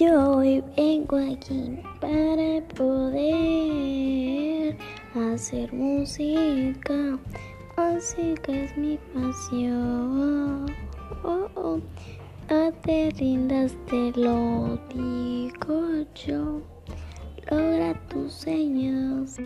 Yo hoy vengo aquí para poder hacer música. Música es mi pasión. Oh, oh. No te rindas, te lo digo yo. Logra tus sueños.